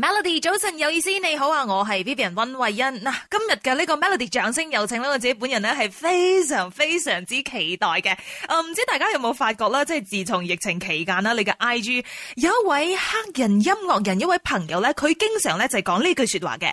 Melody 早晨有意思，你好啊，我系 Vivian 温慧欣嗱，今日嘅呢个 Melody 掌声有请呢我自己本人咧系非常非常之期待嘅。唔知大家有冇发觉咧，即系自从疫情期间啦，你嘅 IG 有一位黑人音乐人，一位朋友咧，佢经常咧就讲呢句说话嘅。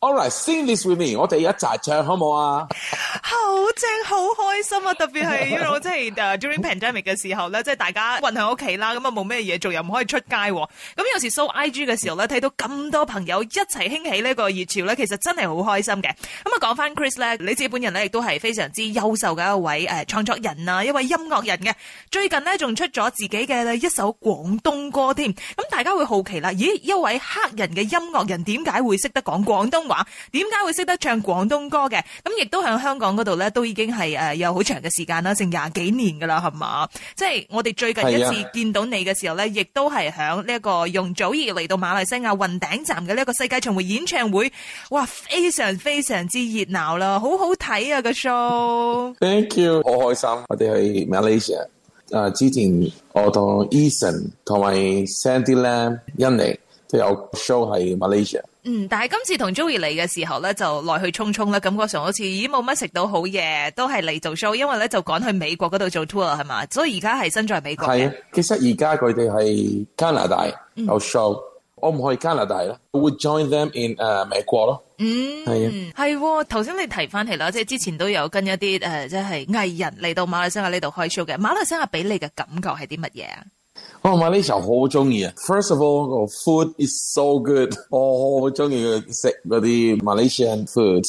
All right, sing this with me。我哋一齐唱好唔好啊？好正，好开心啊！特别系因为我真系 during pandemic 嘅时候咧，即系大家困喺屋企啦，咁啊冇咩嘢做，又唔可以出街。咁有时 show I G 嘅时候咧，睇到咁多朋友一齐兴起呢个热潮咧，其实真系好开心嘅。咁啊，讲翻 Chris 咧，你自己本人咧亦都系非常之优秀嘅一位诶创作人啊，一位音乐人嘅。最近咧仲出咗自己嘅一首广东歌添。咁大家会好奇啦，咦？一位黑人嘅音乐人点解会识得讲广东？话点解会识得唱广东歌嘅？咁亦都喺香港嗰度咧，都已经系诶有好长嘅时间啦，剩廿几年噶啦，系嘛？即系我哋最近一次见到你嘅时候咧，亦都系喺呢一个容祖儿嚟到马来西亚云顶站嘅呢一个世界巡回演唱会，哇！非常非常之热闹啦，好好睇啊个 show！Thank you，好开心，我哋去 Malaysia 啊，之前我同 Eason 同埋 Sandy Lam 妮都有 show 喺 Malaysia。嗯，但系今次同 Joey 嚟嘅时候咧，就来去匆匆啦，感觉上好似已冇乜食到好嘢，都系嚟做 show，因为咧就赶去美国嗰度做 tour 系嘛，所以而家系身在美国。系啊，其实而家佢哋系加拿大有 show，我唔去加拿大啦，我会 join them in 诶美国咯。嗯，系，系，头先你提翻起啦，即系之前都有跟一啲诶，即系艺人嚟到马来西亚呢度开 show 嘅。马来西亚俾你嘅感觉系啲乜嘢啊？我馬來西亞好中意啊！First of all，個 food is so good，我好中意食嗰啲 Malaysian food，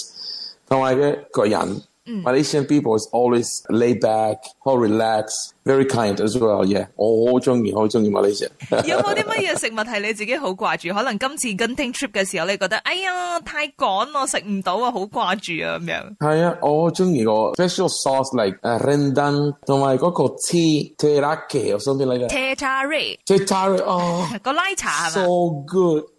同埋嘅個人。Malaysian people is always laid back, 好 relax，very kind as well。yeah，我好中意，好中意 Malaysia。有冇啲乜嘢食物係你自己好掛住？可能今次跟 t trip 嘅時候，你覺得哎呀太趕，我食唔到啊，好掛住啊咁樣。係啊，我中意個 special sauce like r e n d a n 同埋嗰個 tea terake something like that。tea taray。tea taray，個奶茶係嘛？So good。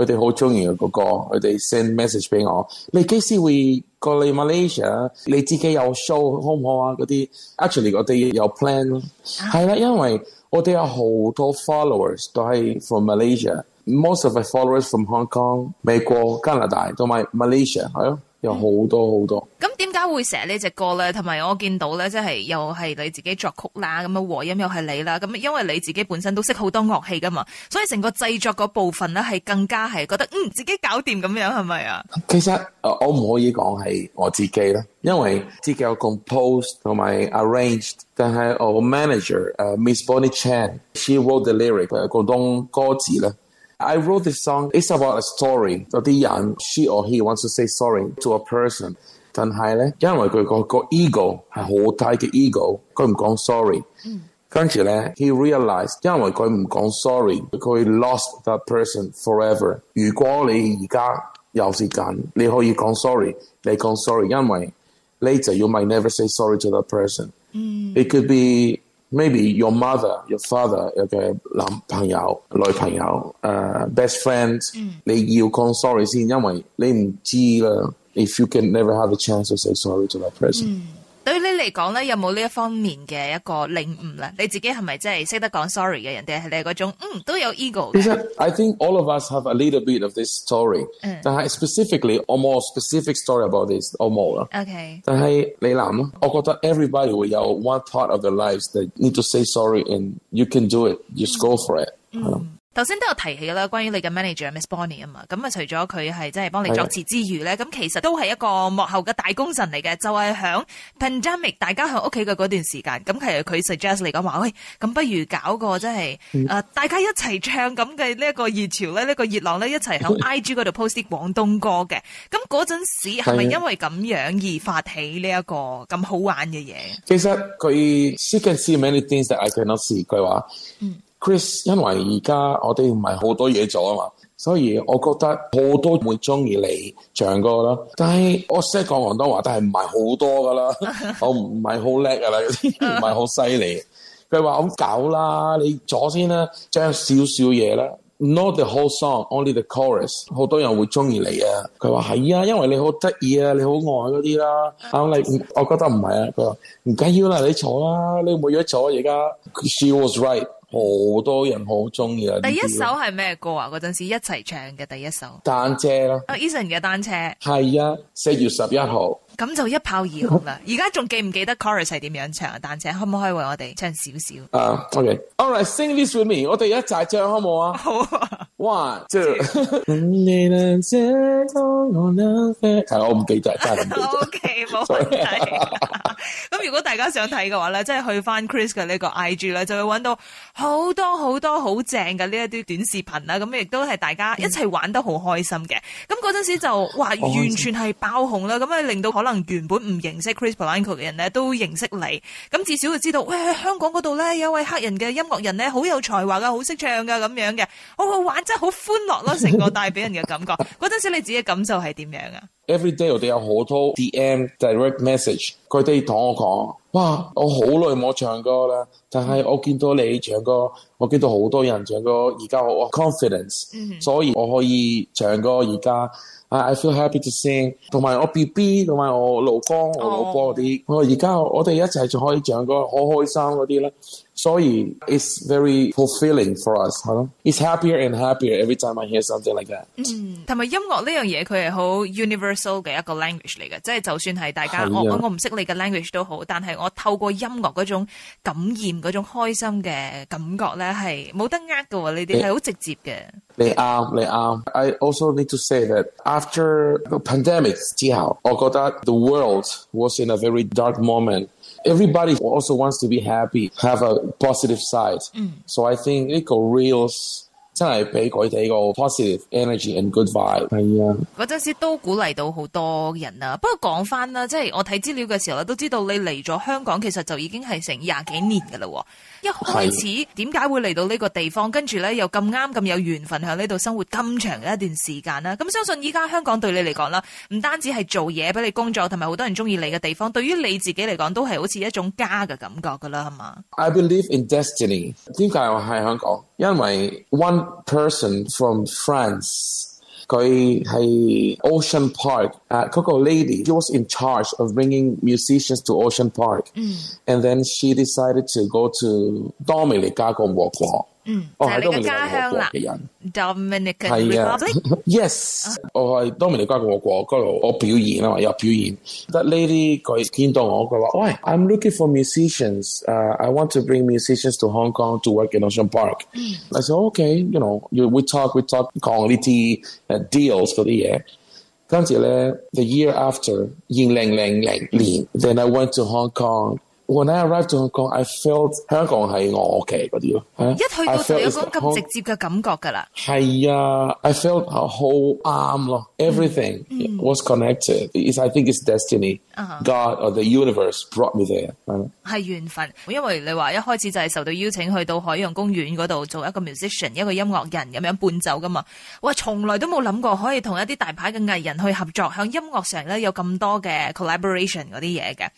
佢哋好中意個个，佢哋 send message 俾我。你幾時會過嚟 Malaysia？你自己有 show 好唔好啊？嗰啲 actually 我哋有 plan。咯，係啦，因為我哋有好多 followers 都係 from Malaysia，most of the followers from Hong Kong、美國、加拿大同埋 Malaysia 係咯。有好多好多，咁点解会成呢只歌咧？同埋我见到咧，即系又系你自己作曲啦，咁样和音又系你啦，咁因为你自己本身都识好多乐器噶嘛，所以成个制作嗰部分咧，系更加系觉得嗯自己搞掂咁样，系咪啊？其实我唔可以讲系我自己咧，因为自己有 composed 同埋 arranged，但系我 manager 诶 Miss Bonnie Chan，she wrote the lyric，佢动歌词咧。I wrote this song. It's about a story. The young, she or he wants to say sorry to a person. person，但係咧，因為佢個個 ego 係好低嘅 ego，佢唔講 sorry。跟住咧，he realized 因為佢唔講 sorry，佢 lost that person forever. forever。如果你而家有時間，你可以講 sorry，你講 sorry，因為 later you might never say sorry to that person. Hmm. It could be maybe your mother, your father 有嘅男朋友、女朋友、誒、uh, best friend，、嗯、你要講 sorry 先，因為你唔知啦。If you can never have a chance to say sorry to that person. 對你嚟讲咧，有冇呢一方面嘅一个领悟咧？你自己系咪真系识得讲 sorry 嘅人哋？系你係嗰種嗯都有 ego。其实 I think all of us have a little bit of this story。嗯。但系 specifically or more specific story about this or more。OK。但系你谂，我觉得 everybody 會有 one part of their lives that need to say sorry，and you can do it，just go for it。嗯。头先都有提起啦，關於你嘅 manager Miss Bonnie 啊嘛，咁啊除咗佢系即系幫你作詞之餘咧，咁其實都係一個幕後嘅大功臣嚟嘅，就係響 pandemic 大家响屋企嘅嗰段時間，咁实佢 suggest 嚟講話，喂，咁不如搞個即係诶大家一齊唱咁嘅呢一個熱潮咧，呢個熱浪咧，一齊响 IG 嗰度 post 啲廣東歌嘅，咁嗰陣時係咪因為咁樣而發起呢一個咁好玩嘅嘢？其實佢，she can see many things that I cannot see，佢 Chris，因為而家我哋唔係好多嘢做啊嘛，所以我覺得好多會中意你唱歌啦。但係我識講廣東話，但係唔係好多噶啦，我唔係好叻噶啦，唔係好犀利。佢話好搞啦，你坐先啦，将少少嘢啦，not the whole song，only the chorus，好多人會中意你啊。佢話係啊，因為你好得意啊，你好愛嗰啲啦。阿你，我覺得唔係啊。佢話唔緊要啦，你坐啦，你冇嘢坐而家。She was right。好多人好中意啊！第一首系咩歌啊？嗰阵时一齐唱嘅第一首《单车》啊，Eason 嘅《单车》系啊，四月十一号。咁就一炮而紅啦！而家仲記唔記得 Chorus 係點樣唱啊？但請可唔可以為我哋唱少少啊？OK，All right，sing this with me，我哋一齐唱好冇啊？好啊！One，two，我唔记真唔得。OK，冇题。咁如果大家想睇嘅話咧，即係去翻 Chris 嘅呢個 IG 咧，就會揾到好多好多好正嘅呢一啲短視頻啦。咁亦都係大家一齊玩得好開心嘅。咁嗰陣時就哇，完全係爆紅啦，咁啊令到。可能原本唔認識 Chris l a n c o 嘅人咧，都認識你咁，至少就知道喂香港嗰度咧有位黑人嘅音樂人咧，好有才華噶，好識唱噶，咁樣嘅好好玩，真係好歡樂咯！成個帶俾人嘅感覺，嗰陣時你自己感受係點樣啊？Every day 我哋有好多 DM direct message，佢哋同我講：，哇！我好耐冇唱歌啦，但係我見到你唱歌，我見到好多人唱歌，而家我 confidence，所以我可以唱歌而家。i feel happy to sing，同埋我 B B，同埋我老公、我老婆啲，我而家我哋一齐仲可以唱歌，好开心嗰啲咧。soy it is very fulfilling for us It's happier and happier every time I hear something like that。嗯，同埋音樂呢樣嘢佢係好 mm. universal 嘅一個 language 嚟嘅，即係就算係大家我我唔識你嘅 language 都好，但係我透過音樂嗰種感染嗰種開心嘅感覺咧係冇得呃㗎喎，呢啲係好直接嘅。你啱，你啱。I also need to say that after the pandemic 之後，我覺得 the world was in a very dark moment。everybody also wants to be happy, have a positive side. Mm. So I think it reels 真系俾佢哋个 positive energy and good vibe。系啊，嗰阵时都鼓励到好多人啊。不过讲翻啦，即系我睇资料嘅时候，咧，都知道你嚟咗香港，其实就已经系成廿几年噶啦。一开始点解会嚟到呢个地方？跟住咧又咁啱咁有缘分喺呢度生活咁长嘅一段时间啦。咁相信依家香港对你嚟讲啦，唔单止系做嘢俾你工作，同埋好多人中意你嘅地方，对于你自己嚟讲，都系好似一种家嘅感觉噶啦，系嘛？I believe in destiny. 解我喺香港。因為 one person from France。佢係 Ocean Park uh, Coco lady she was in charge of bringing musicians to Ocean Park，and、mm. Mm. then she decided to go to Dominica 加共和國。嗯我係多米尼加香啦嘅人 dominican oh, i Republic。Yes，我係多米尼加共和國嗰度，我表演啊嘛，有表演。得呢啲佢見到我，佢話：喂，I'm oh, oh, looking for uh, I want to bring musicians to Hong Kong to work in Ocean hmm. I said You know, we talk we talk 講呢啲誒 uh, deals 嗰啲嘢。跟住咧，the year after，二零零零年，then I went to Hong Kong。When I arrived to Hong Kong, I felt 香港系我屋企嗰啲咯。一去到就有嗰咁直接嘅感覺噶啦。系啊，I felt a whole arm, everything was connected. Is I think it's destiny. God or the universe brought me there。係緣分，因為你話一開始就係受到邀請去到海洋公園嗰度做一個 musician，一個音樂人咁樣伴奏噶嘛。哇，從來都冇諗過可以同一啲大牌嘅藝人去合作，響音樂上咧有咁多嘅 collaboration 嗰啲嘢嘅。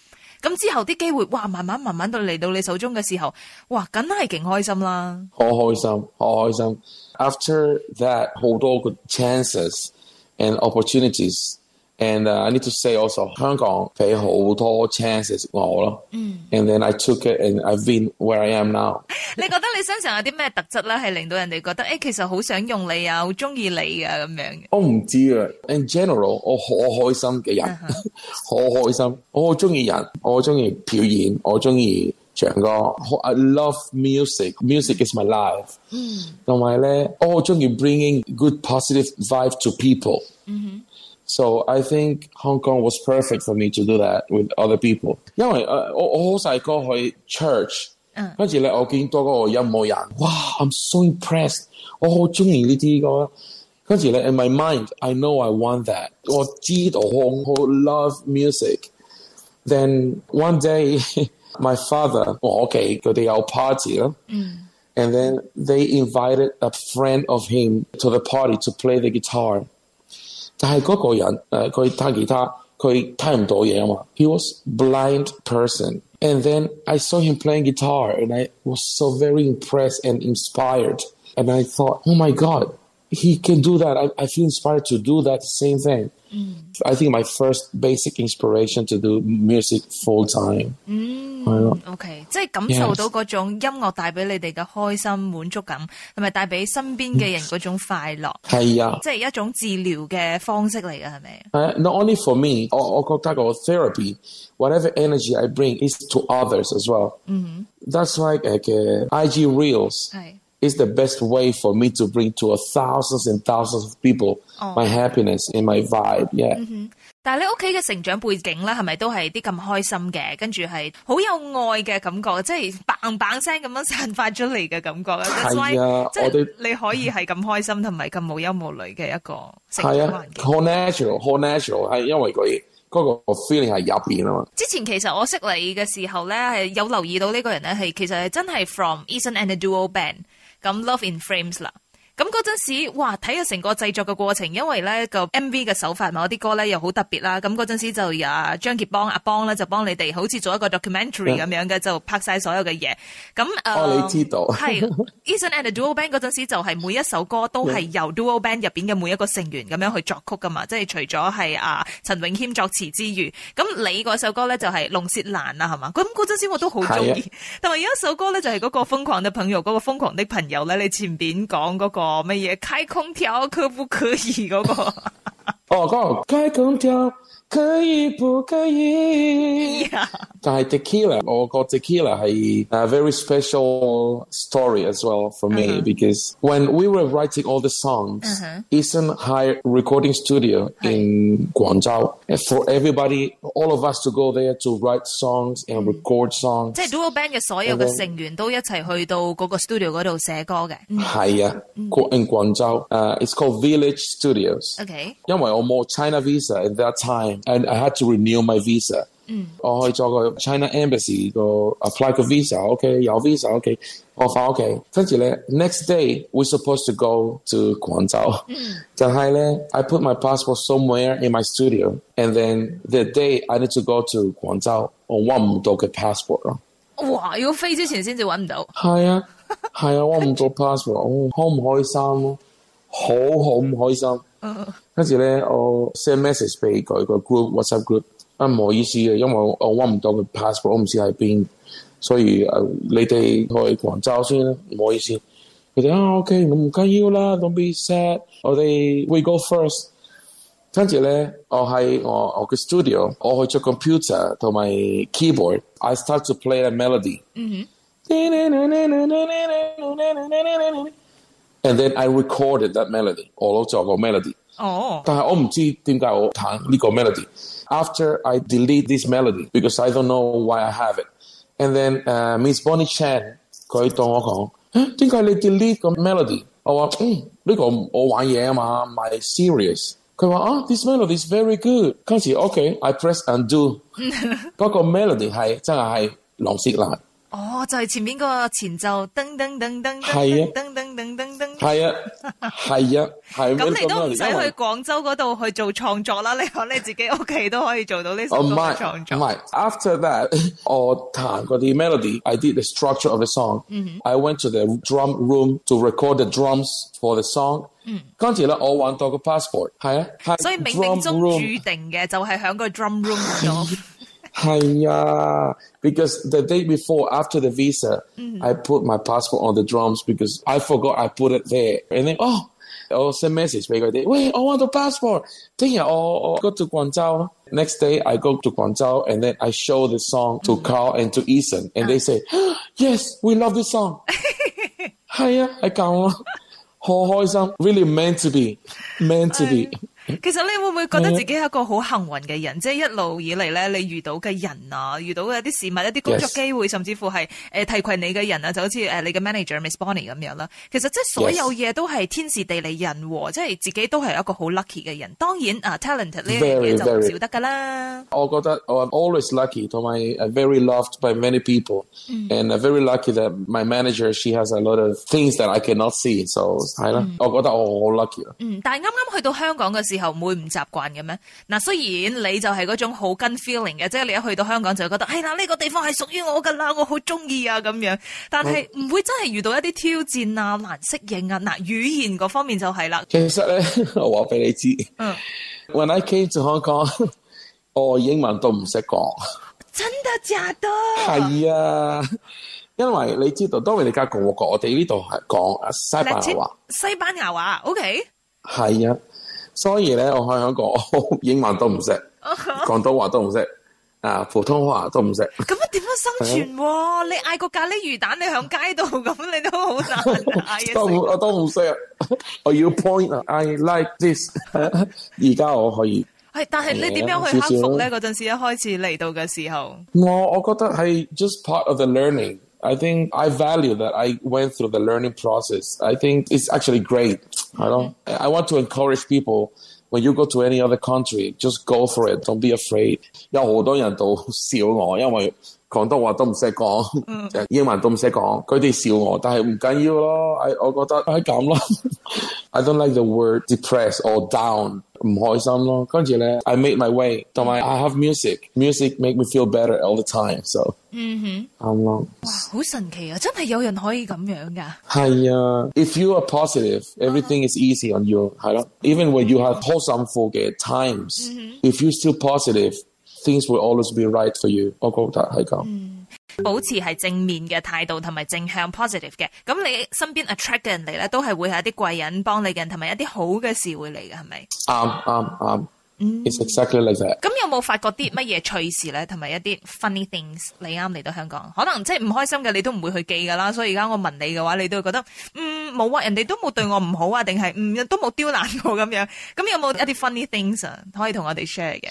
咁之後啲機會，哇，慢慢慢慢到嚟到你手中嘅時候，哇，梗係勁開心啦！好開心，好開心。After that，好多嘅 chances and opportunities。And uh, I need to say also, Hong Kong 俾好多 chances 我咯。嗯。And mm. then I took it and I've been where I am now。你覺得你身上有啲咩特質咧，係令到人哋覺得誒、欸，其實好想用你啊，好中意你啊咁樣？我唔知啊。In general，我好開心嘅人，好、uh huh. 開心。我好中意人，我中意表演，我中意。唱歌，I love music. Music is my life。嗯。同埋咧，我好中意 bringing good positive vibe to people。嗯哼、mm。Hmm. So I think Hong Kong was perfect for me to do that with other people，因為誒、uh, 我我好細個去 church，跟住咧我見到嗰個音樂人，哇！I'm so impressed. in my mind, I know I want that. that，我知道我好 love music. Then one day, my father okay, our party And then they invited a friend of him to the party to play the guitar he was blind person, and then I saw him playing guitar and I was so very impressed and inspired. And I thought, oh my God, he can do that. I, I feel inspired to do that same thing. Mm. I think my first basic inspiration to do music full time. Mm. 系咯，OK，即系感受到嗰种音乐带俾你哋嘅开心满足感，同埋带俾身边嘅人嗰种快乐。系啊，即系一种治疗嘅方式嚟嘅，系咪？Not only for me，我觉得我 therapy whatever energy I bring is to others as well。嗯 t h a t s like IG reels。系。is the b e s t way for me to bring to a thousands and thousands of people my happiness in my vibe，yeah。但系你屋企嘅成长背景咧，系咪都系啲咁开心嘅？跟住系好有爱嘅感觉，即系嘭嘭声咁样散发出嚟嘅感觉即系啊，我哋你可以系咁开心同埋咁无忧无虑嘅一个成长环境。系啊，all natural，all natural 系因为佢嗰个 feeling 系入边啊嘛。之前其实我识你嘅时候咧，系有留意到呢个人咧系，其实系真系 from e t s o n and the Duo Band。咁 Love in Frames 啦。咁嗰阵时，哇！睇啊成个制作嘅过程，因为咧个 M V 嘅手法，我啲歌咧又好特别啦。咁嗰阵时就啊张杰邦阿邦咧就帮你哋，好似做一个 documentary 咁样嘅，就拍晒所有嘅嘢。咁诶，系。Eason and the d u l Band 嗰阵时就系每一首歌都系 由 d u l Band 入边嘅每一个成员咁样去作曲噶嘛，即系除咗系啊陈永谦作词之余，咁你嗰首歌咧就系龙舌兰啦，系嘛？咁嗰阵时我都好中意。同埋有一首歌咧就系嗰个疯狂嘅朋友，嗰个疯狂的朋友咧，你前边讲嗰个。我们也开空调可不可以？哥哥，哦，哥，开空调。可以不可以？Yeah. 但係 Tequila，我個 Tequila A very special story as well for me -huh. because when we were writing all the songs, uh -huh. recording studio in Guangzhou for everybody, all of us to go there to write songs and mm-hmm. record a Duo Band 嘅所有嘅成員都一齊去到嗰個 studio 嗰度寫歌嘅。係啊，in uh, mm-hmm. Guangzhou，誒、uh,，it's called Village Studios。OK，因為我冇 China Visa at that time。and I had to renew my visa. Mm. Oh, it's all China embassy. Go apply for visa. Okay, your visa. Okay, oh, okay. Thank Next day, we're supposed to go to Guangzhou. Mm. I put my passport somewhere in my studio, and then the day I need to go to Guangzhou, I want to get passport. Wow, you fly before you can find it. Yeah, yeah. I want to passport. Oh, happy, happy, happy, happy. 跟住咧，我 send message 俾佢個 group WhatsApp group，啊，唔好意思嘅，因為我我忘唔到個 passport，我唔知喺邊，所以你哋去廣州先啦，唔好意思。佢哋啊，OK，我唔緊要啦，don't be sad，我哋 we go first。跟住咧，我喺我個 studio，我開咗 computer 同埋 keyboard，I start to play a melody，and then I recorded that melody，all s o r of melody。哦，但係我唔知點解我彈呢個 oh. melody。After I delete this melody because I don't know why I have it。And then 誒 uh, Miss Bonnie Chan 佢當我講，點解你 delete 個 melody？我話嗯呢個我玩嘢啊嘛，唔係 serious。佢話啊，this melody is very good。跟住 OK，I press undo。嗰個 melody 係真係係狼舌蘭。哦，就係前面个個前奏，噔噔噔噔，係啊，噔噔噔噔噔，係啊，係啊，系。咁你都唔使去廣州嗰度去做創作啦，你可你自己屋企都可以做到呢首歌創作。唔係，after that 我彈嗰啲 melody，I did the structure of the song。I went to the drum room to record the drums for the song。嗯。跟住咧，我揾到個 passport 係啊，所以冥冥中注定嘅就係响個 drum room 咗。Hiya. Because the day before, after the visa, mm-hmm. I put my passport on the drums because I forgot I put it there. And then, oh, I'll oh, send message. They wait, I want the passport. Then I oh, oh, go to Guangzhou. Next day, I go to Guangzhou and then I show the song to mm-hmm. Carl and to Ethan. And uh. they ah. say, oh, yes, we love this song. Hiya, I can't. Um, really meant to be, meant to be。其实你会唔会觉得自己系一个好幸运嘅人？即系一路以嚟咧，你遇到嘅人啊，遇到嘅一啲事物、一啲工作机会，甚至乎系诶提携你嘅人啊，就好似诶你嘅 manager Miss Bonnie 咁样啦。其实即系所有嘢都系天时地利人和，即系自己都系一个好 lucky 嘅人。当然啊，talent 呢嘢就少得噶啦。我觉得 I'm always lucky，我 my very loved by many people，and mm. very lucky that my manager she has a lot of things that I cannot see，所以系啦，我觉得我好 lucky。嗯，但系啱啱去到香港嘅。之后会唔习惯嘅咩？嗱，虽然你就系嗰种好跟 feeling 嘅，即系你一去到香港就觉得，系啦呢个地方系属于我噶啦，我好中意啊咁样。但系唔会真系遇到一啲挑战啊，难适应啊。嗱，语言嗰方面就系啦。其实咧，我话俾你知，嗯，n I c a m e to 香港，我英文都唔识讲。真的假的？系啊，因为你知道，当然你家共和国，我哋呢度系讲西班牙话。西班牙话，OK？系啊。所以咧，我喺香港我英文都唔识，广东话都唔识，啊，普通话都唔识。咁啊，点样生存？你嗌个咖喱鱼蛋，你响街度咁，你都好难嗌嘅。都我都唔识。我要 point i like this。而家我可以。系，但系你点样去克服咧？嗰阵时一开始嚟到嘅时候，我我觉得系 just part of the learning。I think I value that I went through the learning process。I think it's actually great。Mm-hmm. know, I want to encourage people when you go to any other country, just go for it. Don't be afraid. 广东話都唔識講，英文都唔識講。佢哋笑我，但系唔緊要咯。我覺得，系咁咯。I don't like the word depressed or down。唔开心咯，跟住咧，I make my way。同埋，I have music。Music make me feel better all the time。So，嗯哼，啱咯。哇，好神奇啊！真係有人可以咁樣噶。係啊。If you are positive, everything is easy on you。係咯。Even when you have p o s t o r g r y times, if you still positive. things will always be right for you。我覺得係咁，保持係正面嘅態度同埋正向 positive 嘅。咁你身邊 attract 嘅人嚟咧，都係會係一啲貴人幫你嘅，同埋一啲好嘅事會嚟嘅，係咪？啱啱啱。s exactly like that。咁有冇發覺啲乜嘢趣事咧，同埋一啲 funny things？你啱嚟到香港，可能即係唔開心嘅，你都唔會去記㗎啦。所以而家我問你嘅話，你都覺得嗯冇啊，人哋都冇對我唔好啊，定係嗯都冇刁難我咁樣？咁有冇一啲 funny things 可以同我哋 share 嘅？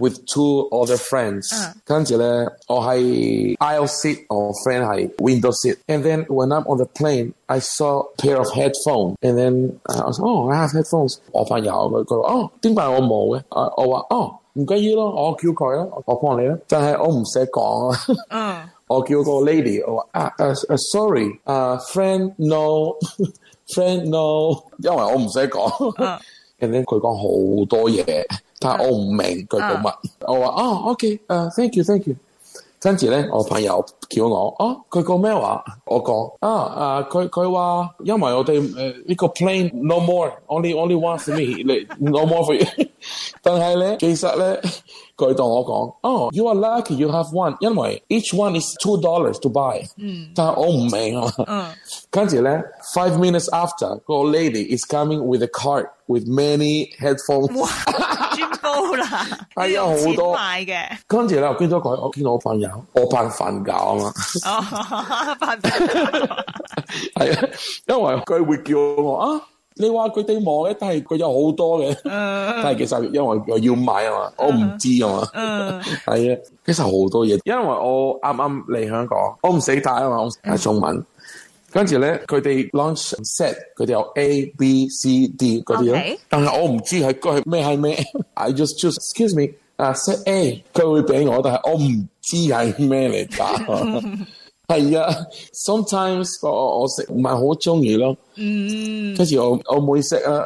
with two other friends，跟住咧，我喺 aisle seat，or friend 系 window seat。and then when I'm on the plane，I saw pair of headphones。and then 我話，哦，我 o headphones。我翻入，佢佢話，哦，點解我冇嘅？我我話，哦，唔緊要咯，我叫佢啦，我幫你啦。但係我唔使講啊。我叫個 lady，我話，s o r r y 誒 friend no，friend no，因為我唔使講。跟住佢講好多嘢。但我唔明佢讲乜，我話哦，OK，誒，thank you，thank you。跟住咧，我朋友叫我，哦，佢講咩話？我講啊，啊，佢佢話，因為我哋诶呢個 plane no more，only only one me，no more for you。但系咧，其实咧，佢同我讲，哦，you are lucky, you have one，因为 each one is two dollars to buy。嗯。但系我唔明啊嗯。跟住咧，five minutes after，个 lady is coming with a cart with many headphones。哇！啦。系啊，好多。买嘅。跟住咧，我见到佢，我见到我朋友，我怕瞓觉啊嘛。哦，瞓。係啊，因为佢会叫我啊。你话佢哋忙嘅，但系佢有好多嘅，但系其实因为我要买啊嘛，我唔知啊嘛，系 啊，其实好多嘢，因为我啱啱嚟香港，我唔识打啊嘛，系中文，跟住咧佢哋 launch set，佢哋有 A B C D 嗰啲，但系我唔知系佢系咩系咩，I just choose excuse me 啊 set A，佢会俾我，但系我唔知系咩嚟打，系啊，sometimes 我我食唔系好中意咯。嗯，跟住我我唔会识啦，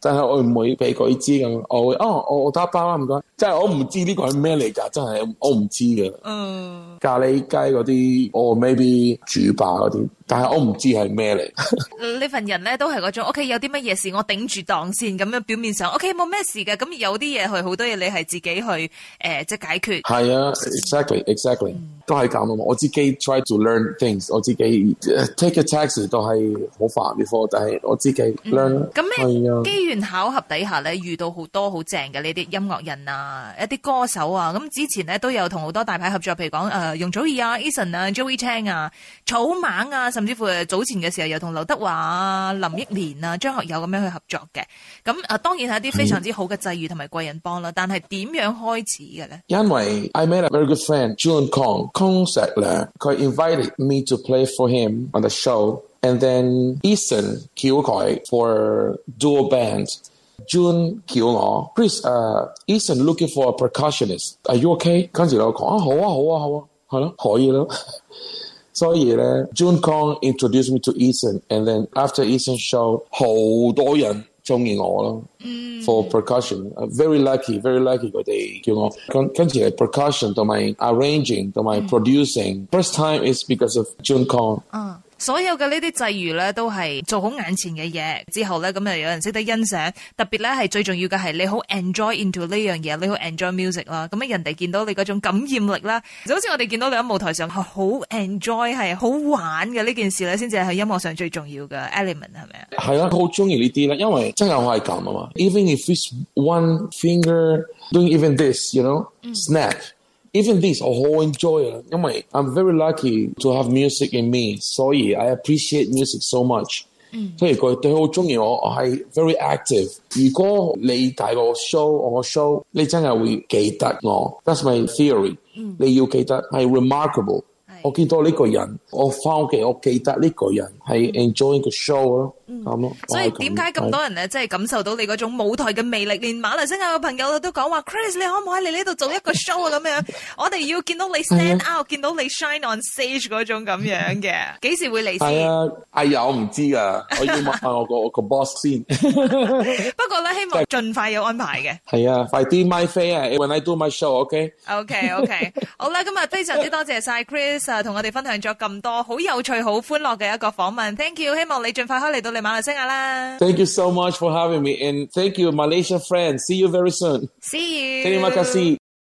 但 系我唔会俾佢知咁，我会哦，我我打包啦唔该，即系我唔知呢个系咩嚟噶，真系我唔知噶。嗯，咖喱鸡嗰啲，我 maybe 煮吧嗰啲，但系我唔知系咩嚟。呢份人咧都系嗰种，O.K. 有啲乜嘢事我顶住档先，咁样表面上 O.K. 冇咩事嘅，咁有啲嘢系好多嘢你系自己去诶即系解决。系啊，exactly exactly，都系咁啊嘛，我自己 try to learn things，我自己 take a taxi 都系好快。啱啲貨，就系我自己啦。咁咩机缘巧合底下咧，遇到好多好正嘅呢啲音乐人啊，一啲歌手啊。咁之前咧都有同好多大牌合作，譬如講誒容祖儿啊、Eason 啊、Joey Chen 啊、草蜢啊，甚至乎早前嘅时候又同刘德华啊、林忆莲啊、张学友咁样去合作嘅。咁啊，当然系一啲非常之好嘅际遇同埋贵人帮啦。但系点样开始嘅咧？因为 I met a very good friend, June Kong, concert 咧佢 invited me to play for him on the show. and then Ethan Kyokoi for dual band. June Kiyono, please, uh, Eason looking for a percussionist. Are you okay? 跟住我講啊，好啊，好啊，好啊，係咯，可以咯。所以咧，June Kong introduced me to Eason, and then after Eason show，好多人中意我咯。Mm. For percussion, uh, very lucky, very lucky 佢哋叫我跟跟住 percussion 同埋 arranging 同埋 producing. First time is because of June Kong. Uh. 所有嘅呢啲際遇咧，都係做好眼前嘅嘢之後咧，咁又有人識得欣賞。特別咧係最重要嘅係你好 enjoy into 呢樣嘢，你好 enjoy music 啦。咁啊人哋見到你嗰種感染力啦，就好似我哋見到你喺舞台上係好 enjoy 係好玩嘅呢件事咧，先至係音樂上最重要嘅 element 係咪啊？係啊，好中意呢啲咧，因為真係我易講啊嘛。Even if it's one finger doing even this, you know, snap. Even this, I whole enjoyer. I'm very lucky to have music in me. So I appreciate music so much. Mm. I very active。如果你睇我 show 我 ah, That's my theory. Mm. remarkable. I theory、嗯。你要記得係 remarkable。我見到呢個人，我翻屋企我記得呢個人係 enjoying the show 嗯，所以点解咁多人咧，即系感受到你嗰种舞台嘅魅力，连马来西亚嘅朋友都讲话，Chris，你可唔可以嚟呢度做一个 show 啊？咁样，我哋要见到你 stand out，见到你 shine on stage 嗰种咁样嘅，几时会嚟先？系啊，哎呀，我唔知噶，我要问下 我个个 boss 先。不过咧，希望尽快有安排嘅。系啊，快啲 my fair，when I do my show，OK？OK，OK，好啦，今日非常之多谢晒 Chris 啊，同我哋分享咗咁多好有趣、好欢乐嘅一个访问，Thank you，希望你尽快可以嚟到你。Thank you so much for having me and thank you Malaysia friends. See you very soon. See you. Terima kasih.